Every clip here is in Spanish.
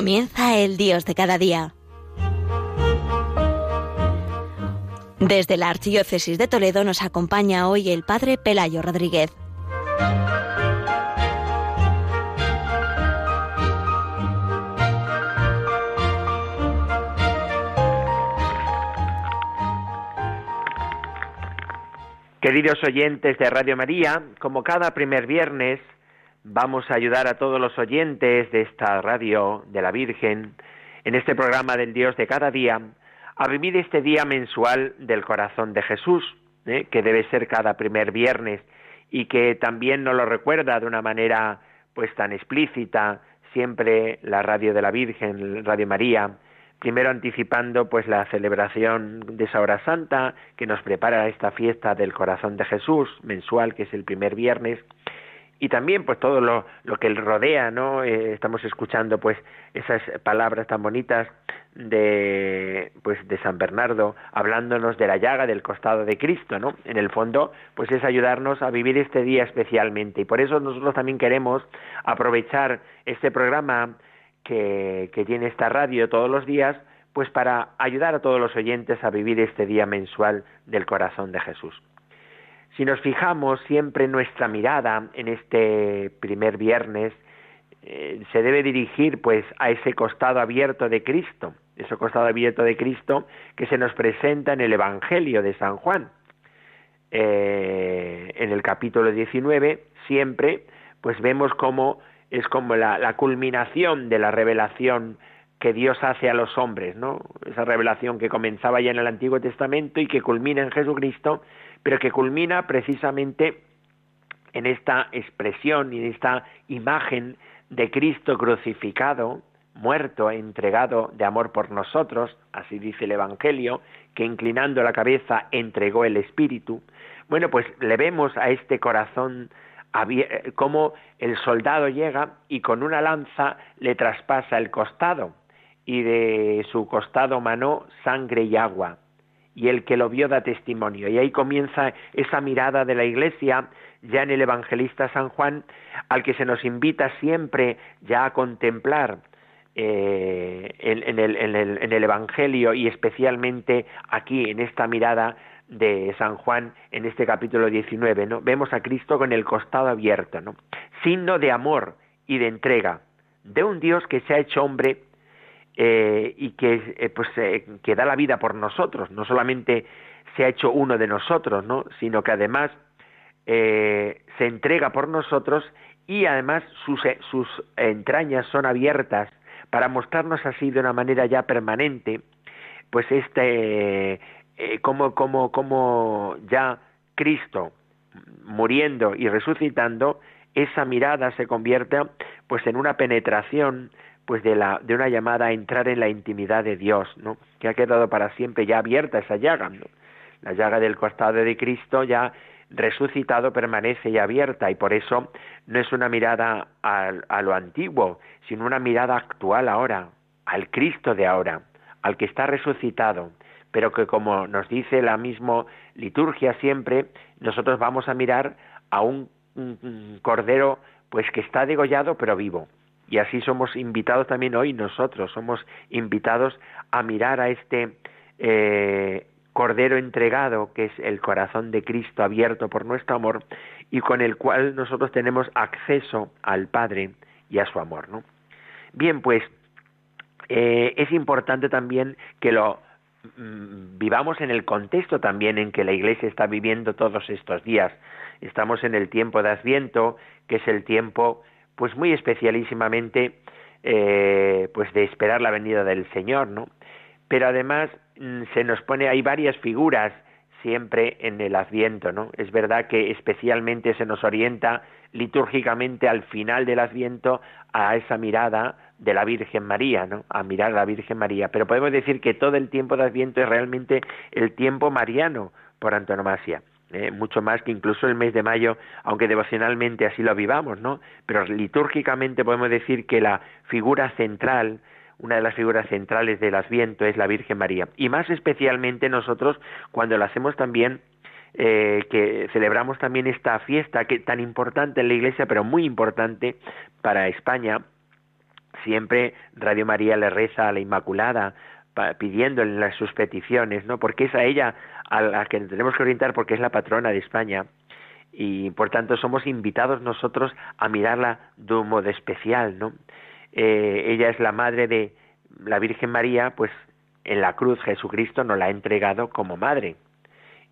Comienza el Dios de cada día. Desde la Archidiócesis de Toledo nos acompaña hoy el Padre Pelayo Rodríguez. Queridos oyentes de Radio María, como cada primer viernes, vamos a ayudar a todos los oyentes de esta radio de la Virgen, en este programa del Dios de cada día, a vivir este día mensual del corazón de Jesús, ¿eh? que debe ser cada primer viernes y que también nos lo recuerda de una manera pues tan explícita siempre la radio de la Virgen, Radio María, primero anticipando pues la celebración de esa hora santa que nos prepara esta fiesta del corazón de Jesús mensual que es el primer viernes y también pues todo lo, lo que él rodea no eh, estamos escuchando pues esas palabras tan bonitas de pues de San Bernardo hablándonos de la llaga del costado de Cristo no en el fondo pues es ayudarnos a vivir este día especialmente. Y por eso nosotros también queremos aprovechar este programa que, tiene esta radio todos los días, pues para ayudar a todos los oyentes a vivir este día mensual del corazón de Jesús. Si nos fijamos siempre nuestra mirada en este primer viernes, eh, se debe dirigir pues a ese costado abierto de Cristo, ese costado abierto de Cristo que se nos presenta en el Evangelio de San Juan. Eh, en el capítulo 19 siempre pues vemos cómo es como la, culminación de la revelación que Dios hace a los hombres, ¿no? Esa revelación que comenzaba ya en el Antiguo Testamento y que culmina en Jesucristo, pero que culmina precisamente en esta expresión y en esta imagen de Cristo crucificado, muerto, entregado de amor por nosotros, así dice el Evangelio, que inclinando la cabeza entregó el Espíritu. Bueno, pues le vemos a este corazón eh, cómo el soldado llega y con una lanza le traspasa el costado y de su costado manó sangre y agua y el que lo vio da testimonio y ahí comienza esa mirada de la iglesia ya en el evangelista San Juan al que se nos invita siempre ya a contemplar eh, en, el, evangelio y especialmente aquí en esta mirada de San Juan en este capítulo 19, ¿no? Vemos a Cristo con el costado abierto, ¿no? Signo de amor y de entrega de un Dios que se ha hecho hombre eh, y que, eh, pues, eh, que da la vida por nosotros, no solamente se ha hecho uno de nosotros, ¿no? Sino que además se entrega por nosotros y además sus, sus entrañas son abiertas para mostrarnos así de una manera ya permanente, pues este como, como, como ya Cristo muriendo y resucitando, esa mirada se convierte pues en una penetración pues de la de una llamada a entrar en la intimidad de Dios, ¿no? Que ha quedado para siempre ya abierta esa llaga, La llaga del costado de Cristo ya resucitado permanece ya abierta y por eso no es una mirada a, a lo antiguo, sino una mirada actual ahora, al Cristo de ahora, al que está resucitado, pero que como nos dice la misma liturgia siempre, nosotros vamos a mirar a un, cordero pues que está degollado pero vivo. Y así somos invitados también hoy nosotros, somos invitados a mirar a este eh, cordero entregado que es el corazón de Cristo abierto por nuestro amor y con el cual nosotros tenemos acceso al Padre y a su amor. ¿no? Bien, pues eh, es importante también que lo Mm, vivamos en el contexto también en que la Iglesia está viviendo todos estos días. Estamos en el tiempo de Adviento, que es el tiempo, pues muy especialísimamente, eh, pues de esperar la venida del Señor, ¿no? Pero además mm, se nos pone, hay varias figuras siempre en el Adviento, ¿no? Es verdad que especialmente se nos orienta litúrgicamente al final del Adviento a esa mirada de la Virgen María, ¿no? A mirar a la Virgen María. Pero podemos decir que todo el tiempo de Adviento es realmente el tiempo mariano por antonomasia. ¿Eh? mucho más que incluso el mes de mayo, aunque devocionalmente así lo vivamos, ¿no? Pero litúrgicamente podemos decir que la figura central, una de las figuras centrales del Adviento es la Virgen María. Y más especialmente nosotros cuando lo hacemos también eh, que celebramos también esta fiesta que tan importante en la Iglesia, pero muy importante para España, siempre Radio María le reza a la Inmaculada pidiéndole sus peticiones, ¿no? Porque es a ella a la que tenemos que orientar porque es la patrona de España y por tanto somos invitados nosotros a mirarla de un modo especial, ¿no? Eh, ella es la madre de la Virgen María, pues en la cruz Jesucristo nos la ha entregado como madre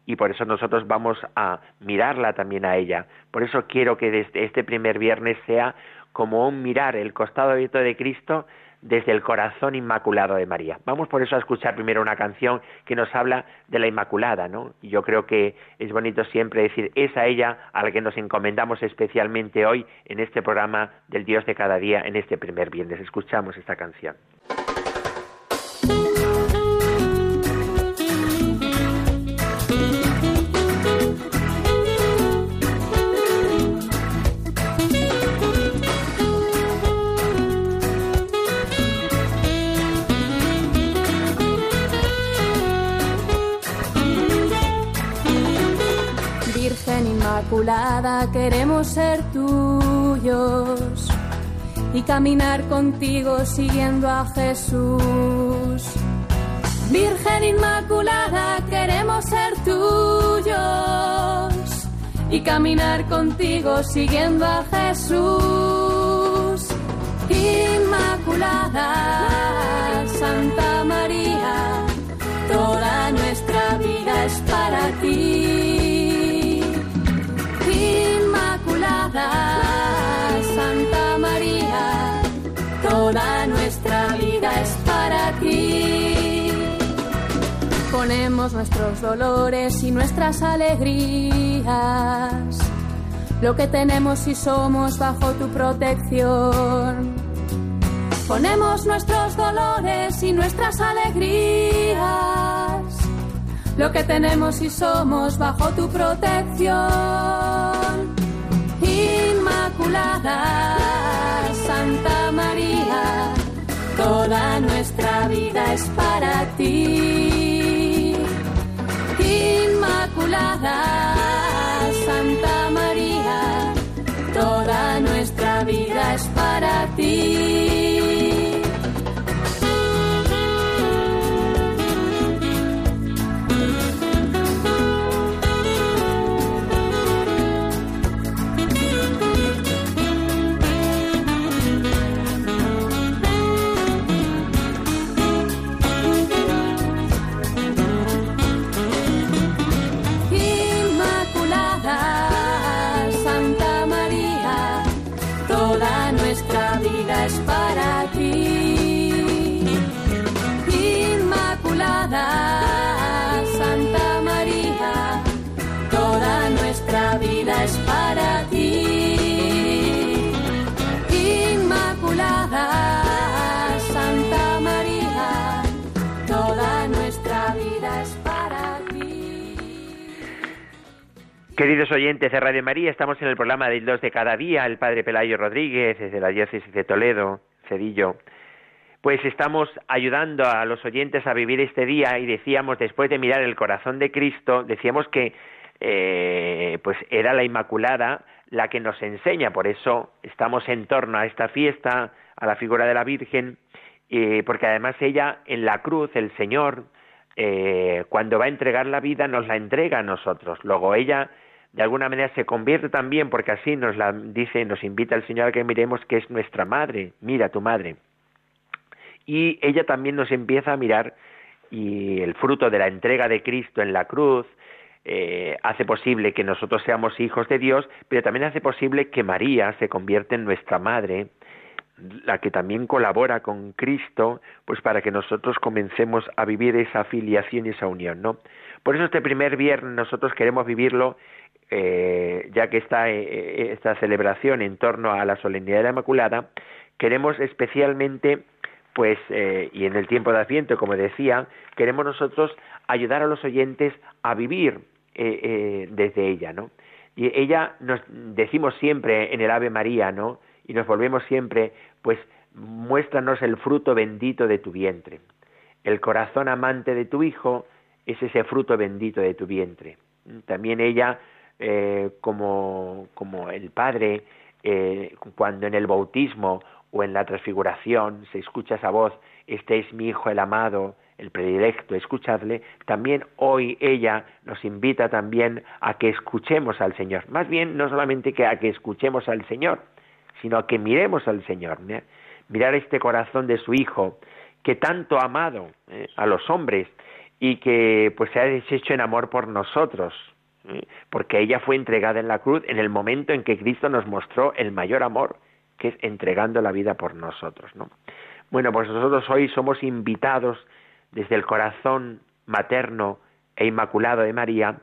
y por eso nosotros vamos a mirarla también a ella. Por eso quiero que desde este primer viernes sea como un mirar el costado abierto de Cristo desde el corazón inmaculado de María. Vamos por eso a escuchar primero una canción que nos habla de la Inmaculada, ¿no? Y yo creo que es bonito siempre decir, es a ella a la que nos encomendamos especialmente hoy en este programa del Dios de cada día, en este primer viernes. Escuchamos esta canción. Queremos ser tuyos y caminar contigo siguiendo a Jesús. Virgen Inmaculada, queremos ser tuyos y caminar contigo siguiendo a Jesús. Inmaculada, Santa María, toda nuestra vida es para ti. Santa María, toda nuestra vida es para ti. Ponemos nuestros dolores y nuestras alegrías, lo que tenemos y somos bajo tu protección. Ponemos nuestros dolores y nuestras alegrías, lo que tenemos y somos bajo tu protección. Santa María, toda nuestra vida es para ti. Inmaculada, Santa María, toda nuestra vida es para ti. Queridos oyentes de Radio María, estamos en el programa del 2 de cada día, el Padre Pelayo Rodríguez, desde la diócesis de Toledo, Cedillo. Pues estamos ayudando a los oyentes a vivir este día y decíamos, después de mirar el corazón de Cristo, decíamos que eh, pues era la Inmaculada la que nos enseña, por eso estamos en torno a esta fiesta, a la figura de la Virgen, eh, porque además ella en la cruz, el Señor, eh, cuando va a entregar la vida, nos la entrega a nosotros. Luego ella de alguna manera se convierte también, porque así nos la dice, nos invita el Señor a que miremos que es nuestra madre, mira tu madre. Y ella también nos empieza a mirar y el fruto de la entrega de Cristo en la cruz eh, hace posible que nosotros seamos hijos de Dios, pero también hace posible que María se convierta en nuestra madre, la que también colabora con Cristo, pues para que nosotros comencemos a vivir esa filiación y esa unión, ¿no? Por eso este primer viernes nosotros queremos vivirlo eh, ya que está eh, eh, esta celebración en torno a la solemnidad de la Inmaculada, queremos especialmente, pues, y en el tiempo de Adviento, como decía, queremos nosotros ayudar a los oyentes a vivir desde ella, ¿no? Y ella nos decimos siempre en el Ave María, ¿no? Y nos volvemos siempre, pues, muéstranos el fruto bendito de tu vientre. El corazón amante de tu Hijo es ese fruto bendito de tu vientre. También ella eh, como, como el Padre eh, cuando en el bautismo o en la transfiguración se escucha esa voz, este es mi Hijo el amado, el predilecto, escuchadle, también hoy ella nos invita también a que escuchemos al Señor. Más bien, no solamente que a que escuchemos al Señor, sino a que miremos al Señor. Mirar este corazón de su Hijo, que tanto ha amado ¿eh? a los hombres y que pues se ha deshecho en amor por nosotros, ¿eh? Porque ella fue entregada en la cruz en el momento en que Cristo nos mostró el mayor amor, que es entregando la vida por nosotros, ¿no? Bueno, pues nosotros hoy somos invitados desde el corazón materno e inmaculado de María,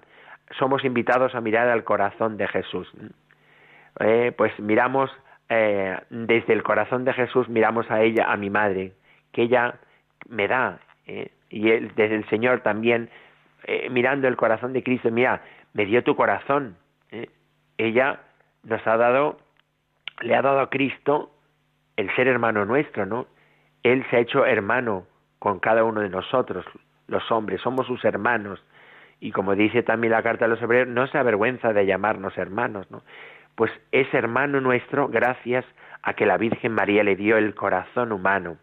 somos invitados a mirar al corazón de Jesús. Eh, pues miramos eh, desde el corazón de Jesús, miramos a ella, a mi madre, que ella me da, eh, y él, desde el Señor también, mirando el corazón de Cristo, mira, me dio tu corazón. Ella nos ha dado, le ha dado a Cristo el ser hermano nuestro, ¿no? Él se ha hecho hermano con cada uno de nosotros, los hombres, somos sus hermanos. Y como dice también la carta de los hebreos, no se avergüenza de llamarnos hermanos, ¿no? Pues es hermano nuestro gracias a que la Virgen María le dio el corazón humano,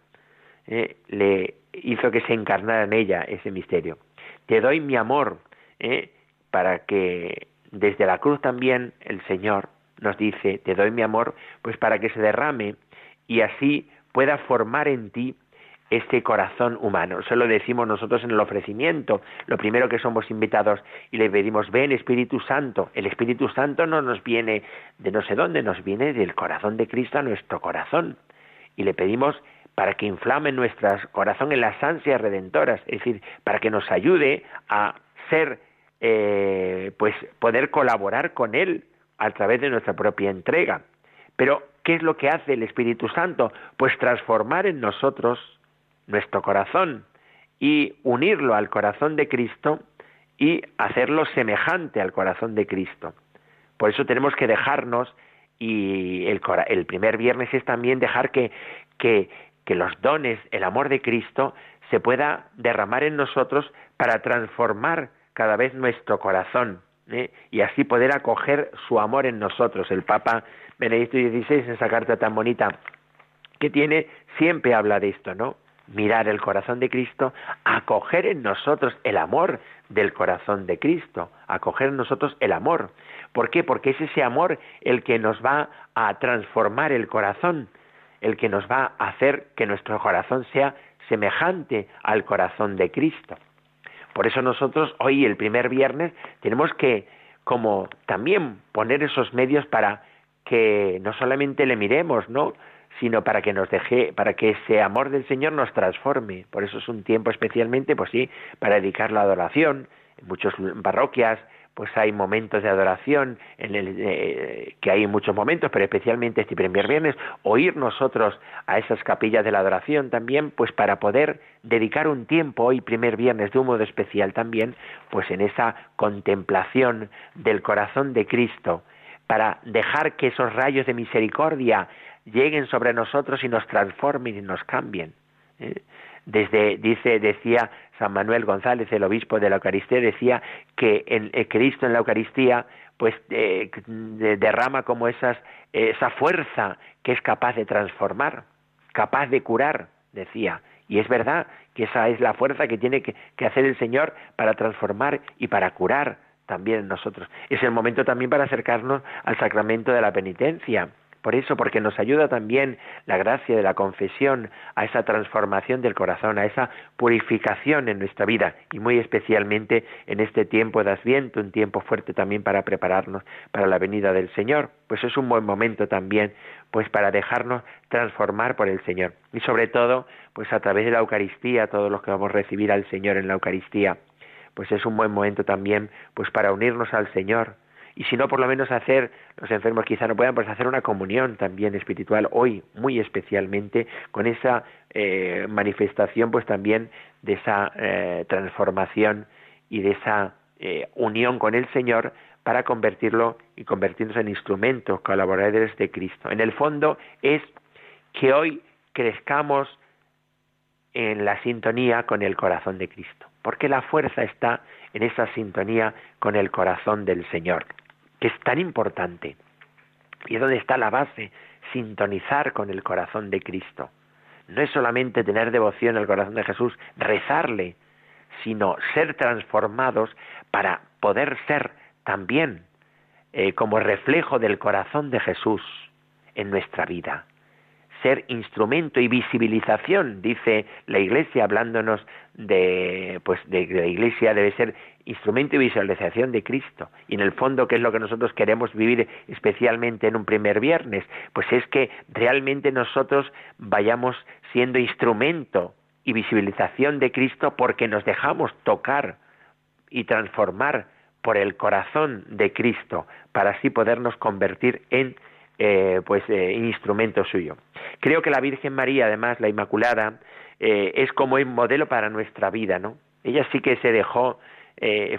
¿eh? le hizo que se encarnara en ella ese misterio. Te doy mi amor, ¿eh? Para que desde la cruz también el Señor nos dice, te doy mi amor, pues para que se derrame y así pueda formar en ti este corazón humano. Eso lo decimos nosotros en el ofrecimiento. Lo primero que somos invitados y le pedimos, ven Espíritu Santo. El Espíritu Santo no nos viene de no sé dónde, nos viene del corazón de Cristo a nuestro corazón. Y le pedimos para que inflame nuestro corazón en las ansias redentoras, es decir, para que nos ayude a ser, eh, pues poder colaborar con Él a través de nuestra propia entrega. Pero, ¿qué es lo que hace el Espíritu Santo? Pues transformar en nosotros nuestro corazón y unirlo al corazón de Cristo y hacerlo semejante al corazón de Cristo. Por eso tenemos que dejarnos, y el, el primer viernes es también dejar que, que, que los dones, el amor de Cristo, se pueda derramar en nosotros para transformar cada vez nuestro corazón ¿eh? y así poder acoger su amor en nosotros. El Papa Benedicto XVI, en esa carta tan bonita que tiene, siempre habla de esto, ¿no? mirar el corazón de Cristo, acoger en nosotros el amor del corazón de Cristo, acoger en nosotros el amor. ¿Por qué? Porque es ese amor el que nos va a transformar el corazón, el que nos va a hacer que nuestro corazón sea semejante al corazón de Cristo. Por eso nosotros hoy, el primer viernes, tenemos que como también poner esos medios para que no solamente le miremos, ¿no? sino para que nos deje, para que ese amor del Señor nos transforme. Por eso es un tiempo especialmente, pues sí, para dedicar la adoración. En muchas parroquias, pues hay momentos de adoración, en el, eh, que hay muchos momentos, pero especialmente este primer viernes, oír nosotros a esas capillas de la adoración también, pues para poder dedicar un tiempo hoy, primer viernes, de un modo especial también, pues en esa contemplación del corazón de Cristo, para dejar que esos rayos de misericordia lleguen sobre nosotros y nos transformen y nos cambien. ¿eh? Desde, dice, decía San Manuel González, el obispo de la Eucaristía, decía que en, eh, Cristo en la Eucaristía pues eh, derrama como esas, esa fuerza que es capaz de transformar, capaz de curar, decía. Y es verdad que esa es la fuerza que tiene que, que hacer el Señor para transformar y para curar también en nosotros. Es el momento también para acercarnos al sacramento de la penitencia por eso, porque nos ayuda también la gracia de la confesión a esa transformación del corazón, a esa purificación en nuestra vida y muy especialmente en este tiempo de Adviento, un tiempo fuerte también para prepararnos para la venida del Señor. Pues es un buen momento también pues para dejarnos transformar por el Señor y sobre todo pues a través de la Eucaristía, todos los que vamos a recibir al Señor en la Eucaristía, pues es un buen momento también pues para unirnos al Señor, y si no, por lo menos hacer, los enfermos quizá no puedan, pues hacer una comunión también espiritual hoy, muy especialmente, con esa eh, manifestación, pues también de esa eh, transformación y de esa eh, unión con el Señor para convertirlo y convertirnos en instrumentos colaboradores de Cristo. En el fondo es que hoy crezcamos en la sintonía con el corazón de Cristo, porque la fuerza está en esa sintonía con el corazón del Señor que es tan importante. Y es donde está la base, sintonizar con el corazón de Cristo. No es solamente tener devoción al corazón de Jesús, rezarle, sino ser transformados para poder ser también eh, como reflejo del corazón de Jesús en nuestra vida. Ser instrumento y visibilización, dice la Iglesia, hablándonos de, pues, de, la Iglesia debe ser instrumento y visualización de Cristo. Y en el fondo, ¿qué es lo que nosotros queremos vivir especialmente en un primer viernes? Pues es que realmente nosotros vayamos siendo instrumento y visibilización de Cristo porque nos dejamos tocar y transformar por el corazón de Cristo para así podernos convertir en eh, pues eh, instrumento suyo. Creo que la Virgen María, además, la Inmaculada, eh, es como un modelo para nuestra vida, ¿no? Ella sí que se dejó,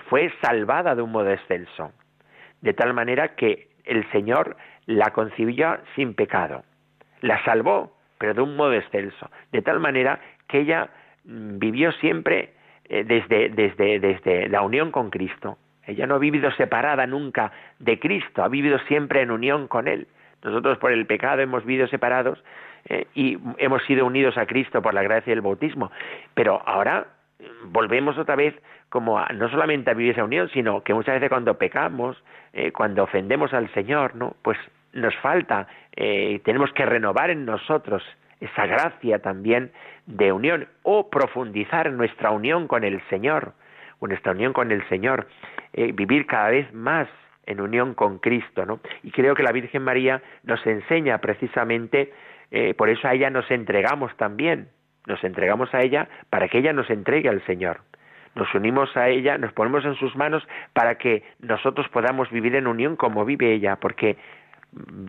fue salvada de un modo excelso, de tal manera que el Señor la concibió sin pecado, la salvó, pero de un modo excelso, de tal manera que ella mm, vivió siempre eh, desde, desde, desde la unión con Cristo. Ella no ha vivido separada nunca de Cristo, ha vivido siempre en unión con Él. Nosotros por el pecado hemos vivido separados eh, y hemos sido unidos a Cristo por la gracia del bautismo. Pero ahora mm, volvemos otra vez como no solamente a vivir esa unión, sino que muchas veces cuando pecamos, eh, cuando ofendemos al Señor, ¿no? Pues nos falta, tenemos que renovar en nosotros esa gracia también de unión o profundizar nuestra unión con el Señor, nuestra unión con el Señor, eh, vivir cada vez más en unión con Cristo, ¿no? Y creo que la Virgen María nos enseña precisamente, eh, por eso a ella nos entregamos también, nos entregamos a ella para que ella nos entregue al Señor. Nos unimos a ella, nos ponemos en sus manos para que nosotros podamos vivir en unión como vive ella, porque mm,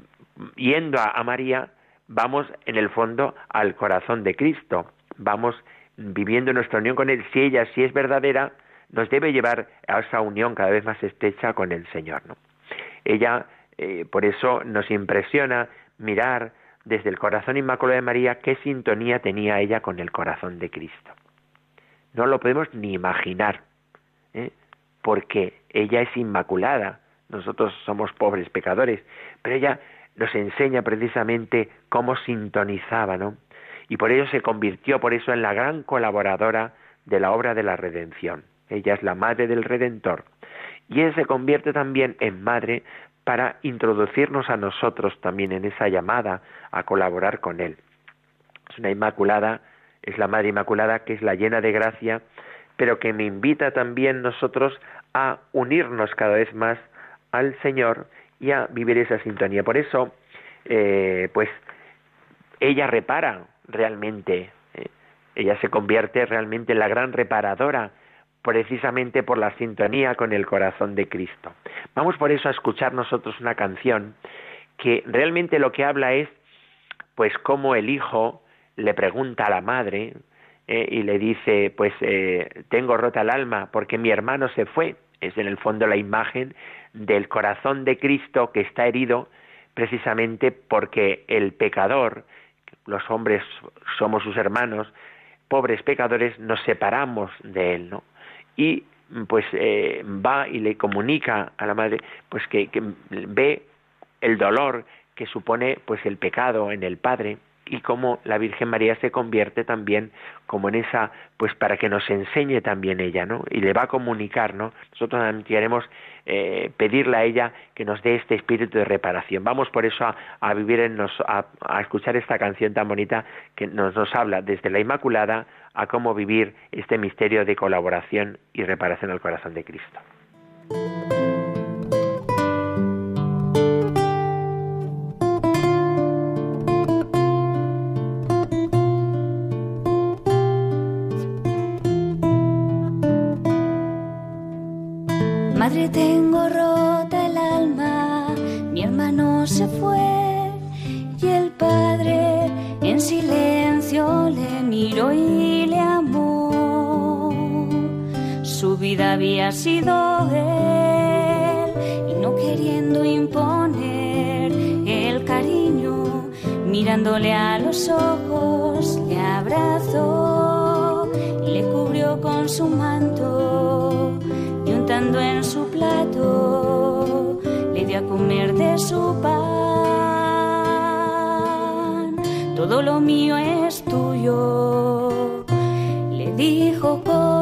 yendo a María vamos en el fondo al corazón de Cristo, vamos viviendo nuestra unión con Él. Si ella si es verdadera, nos debe llevar a esa unión cada vez más estrecha con el Señor. ¿no? Ella, eh, por eso, nos impresiona mirar desde el corazón inmaculado de María qué sintonía tenía ella con el corazón de Cristo. No lo podemos ni imaginar, ¿eh? porque ella es inmaculada, nosotros somos pobres pecadores, pero ella nos enseña precisamente cómo sintonizaba, ¿no? Y por ello se convirtió, por eso, en la gran colaboradora de la obra de la redención. Ella es la madre del Redentor. Y ella se convierte también en madre para introducirnos a nosotros también en esa llamada a colaborar con Él. Es una inmaculada, es la Madre Inmaculada que es la llena de gracia, pero que me invita también nosotros a unirnos cada vez más al Señor y a vivir esa sintonía. Por eso, eh, pues, ella repara realmente, eh, ella se convierte realmente en la gran reparadora precisamente por la sintonía con el corazón de Cristo. Vamos por eso a escuchar nosotros una canción que realmente lo que habla es, pues, cómo el hijo le pregunta a la madre eh, y le dice, pues, tengo rota el alma porque mi hermano se fue. Es en el fondo la imagen del corazón de Cristo que está herido precisamente porque el pecador, los hombres somos sus hermanos, pobres pecadores, nos separamos de él, ¿no? Y pues eh, va y le comunica a la madre pues que, ve el dolor que supone pues el pecado en el padre y cómo la Virgen María se convierte también como en esa, pues para que nos enseñe también ella, ¿no? Y le va a comunicar, ¿no? Nosotros queremos eh, pedirle a ella que nos dé este espíritu de reparación. Vamos por eso a, vivir en nos, a, a, escuchar esta canción tan bonita que nos, nos habla desde la Inmaculada a cómo vivir este misterio de colaboración y reparación al corazón de Cristo. rota había sido él y no queriendo imponer el cariño, mirándole a los ojos, le abrazó y le cubrió con su manto en su plato, le dio a comer de su pan. todo lo mío es tuyo. Le dijo con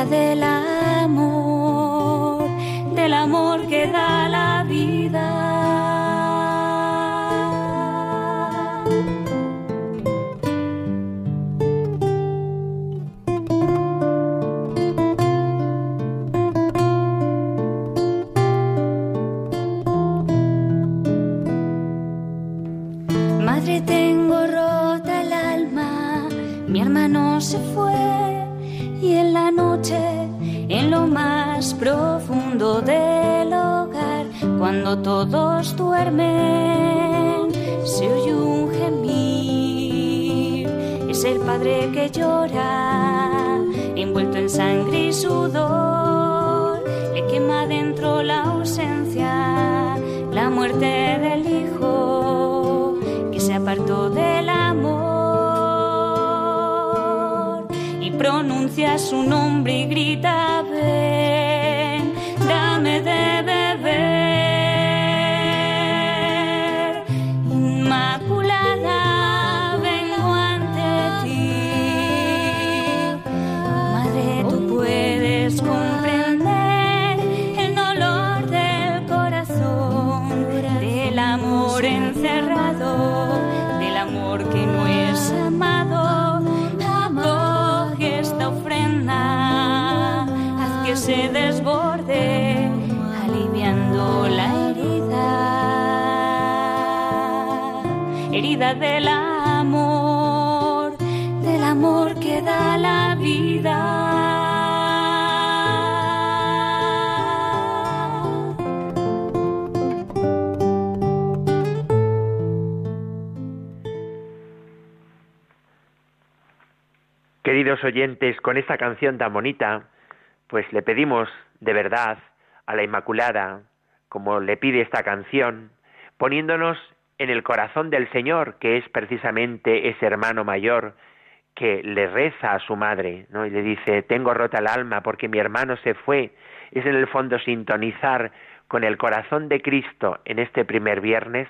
herida del pronuncia su nombre y grita del amor del amor que da la vida. Queridos oyentes, con esta canción tan bonita, pues le pedimos de verdad a la Inmaculada, como le pide esta canción, poniéndonos en el corazón del Señor, que es precisamente ese hermano mayor que le reza a su madre, ¿no? Y le dice, tengo rota el alma porque mi hermano se fue. Es en el fondo sintonizar con el corazón de Cristo en este primer viernes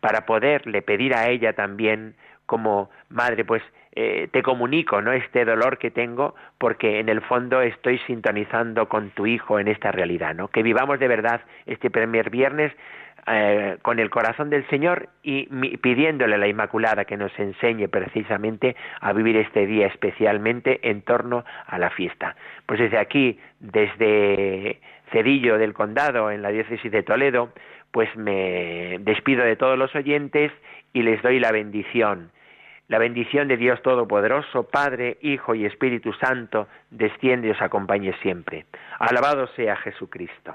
para poderle pedir a ella también como madre, pues eh, te comunico no este dolor que tengo porque en el fondo estoy sintonizando con tu hijo en esta realidad no que vivamos de verdad este primer viernes eh, con el corazón del Señor y pidiéndole a la Inmaculada que nos enseñe precisamente a vivir este día especialmente en torno a la fiesta pues desde aquí desde Cedillo del Condado en la diócesis de Toledo pues me despido de todos los oyentes y les doy la bendición la bendición de Dios Todopoderoso, Padre, Hijo y Espíritu Santo, desciende y os acompañe siempre. Alabado sea Jesucristo.